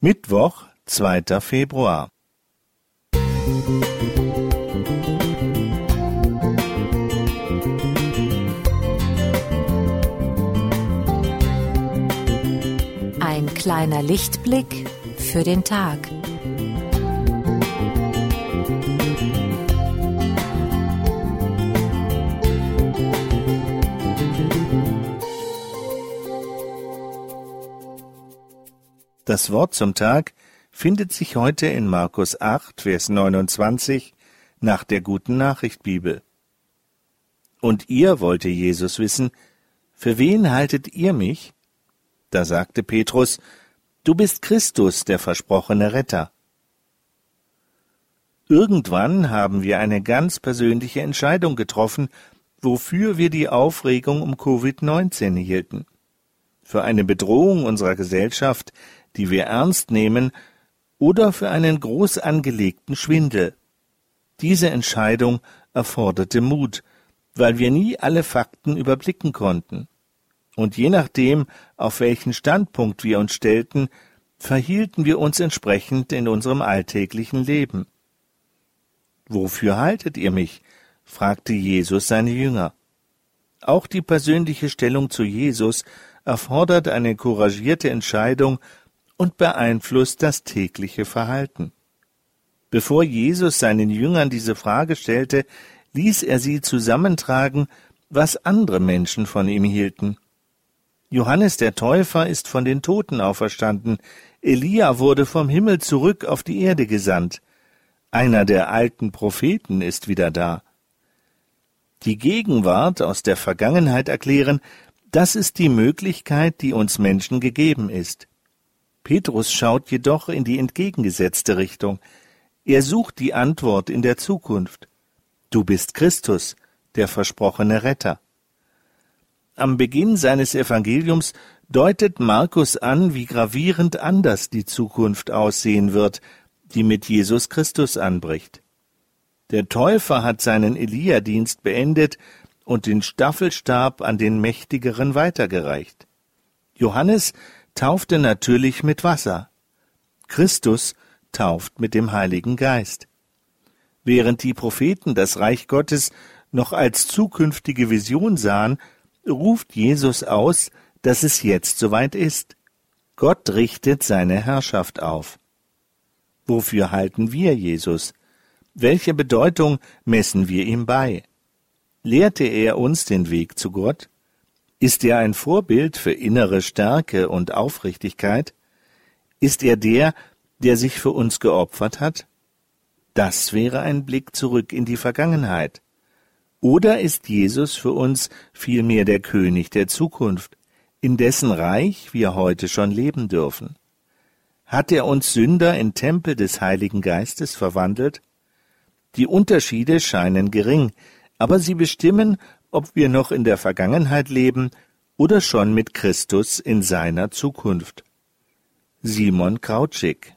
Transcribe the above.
Mittwoch, zweiter Februar. Ein kleiner Lichtblick für den Tag. Das Wort zum Tag findet sich heute in Markus 8, Vers 29 nach der guten Nachricht Bibel. Und ihr wollte Jesus wissen, für wen haltet ihr mich? Da sagte Petrus, du bist Christus, der versprochene Retter. Irgendwann haben wir eine ganz persönliche Entscheidung getroffen, wofür wir die Aufregung um Covid-19 hielten. Für eine Bedrohung unserer Gesellschaft, die wir ernst nehmen, oder für einen groß angelegten Schwindel. Diese Entscheidung erforderte Mut, weil wir nie alle Fakten überblicken konnten. Und je nachdem, auf welchen Standpunkt wir uns stellten, verhielten wir uns entsprechend in unserem alltäglichen Leben. Wofür haltet ihr mich? fragte Jesus seine Jünger. Auch die persönliche Stellung zu Jesus erfordert eine couragierte Entscheidung und beeinflusst das tägliche Verhalten. Bevor Jesus seinen Jüngern diese Frage stellte, ließ er sie zusammentragen, was andere Menschen von ihm hielten. Johannes der Täufer ist von den Toten auferstanden, Elia wurde vom Himmel zurück auf die Erde gesandt, einer der alten Propheten ist wieder da. Die Gegenwart aus der Vergangenheit erklären, das ist die Möglichkeit, die uns Menschen gegeben ist. Petrus schaut jedoch in die entgegengesetzte Richtung. Er sucht die Antwort in der Zukunft. Du bist Christus, der versprochene Retter. Am Beginn seines Evangeliums deutet Markus an, wie gravierend anders die Zukunft aussehen wird, die mit Jesus Christus anbricht. Der Täufer hat seinen Elia-Dienst beendet und den Staffelstab an den Mächtigeren weitergereicht. Johannes taufte natürlich mit Wasser. Christus tauft mit dem Heiligen Geist. Während die Propheten das Reich Gottes noch als zukünftige Vision sahen, ruft Jesus aus, dass es jetzt soweit ist. Gott richtet seine Herrschaft auf. Wofür halten wir Jesus? Welche Bedeutung messen wir ihm bei? Lehrte er uns den Weg zu Gott? Ist er ein Vorbild für innere Stärke und Aufrichtigkeit? Ist er der, der sich für uns geopfert hat? Das wäre ein Blick zurück in die Vergangenheit. Oder ist Jesus für uns vielmehr der König der Zukunft, in dessen Reich wir heute schon leben dürfen? Hat er uns Sünder in Tempel des Heiligen Geistes verwandelt? Die Unterschiede scheinen gering, aber sie bestimmen, ob wir noch in der Vergangenheit leben oder schon mit Christus in seiner Zukunft. Simon Krautschik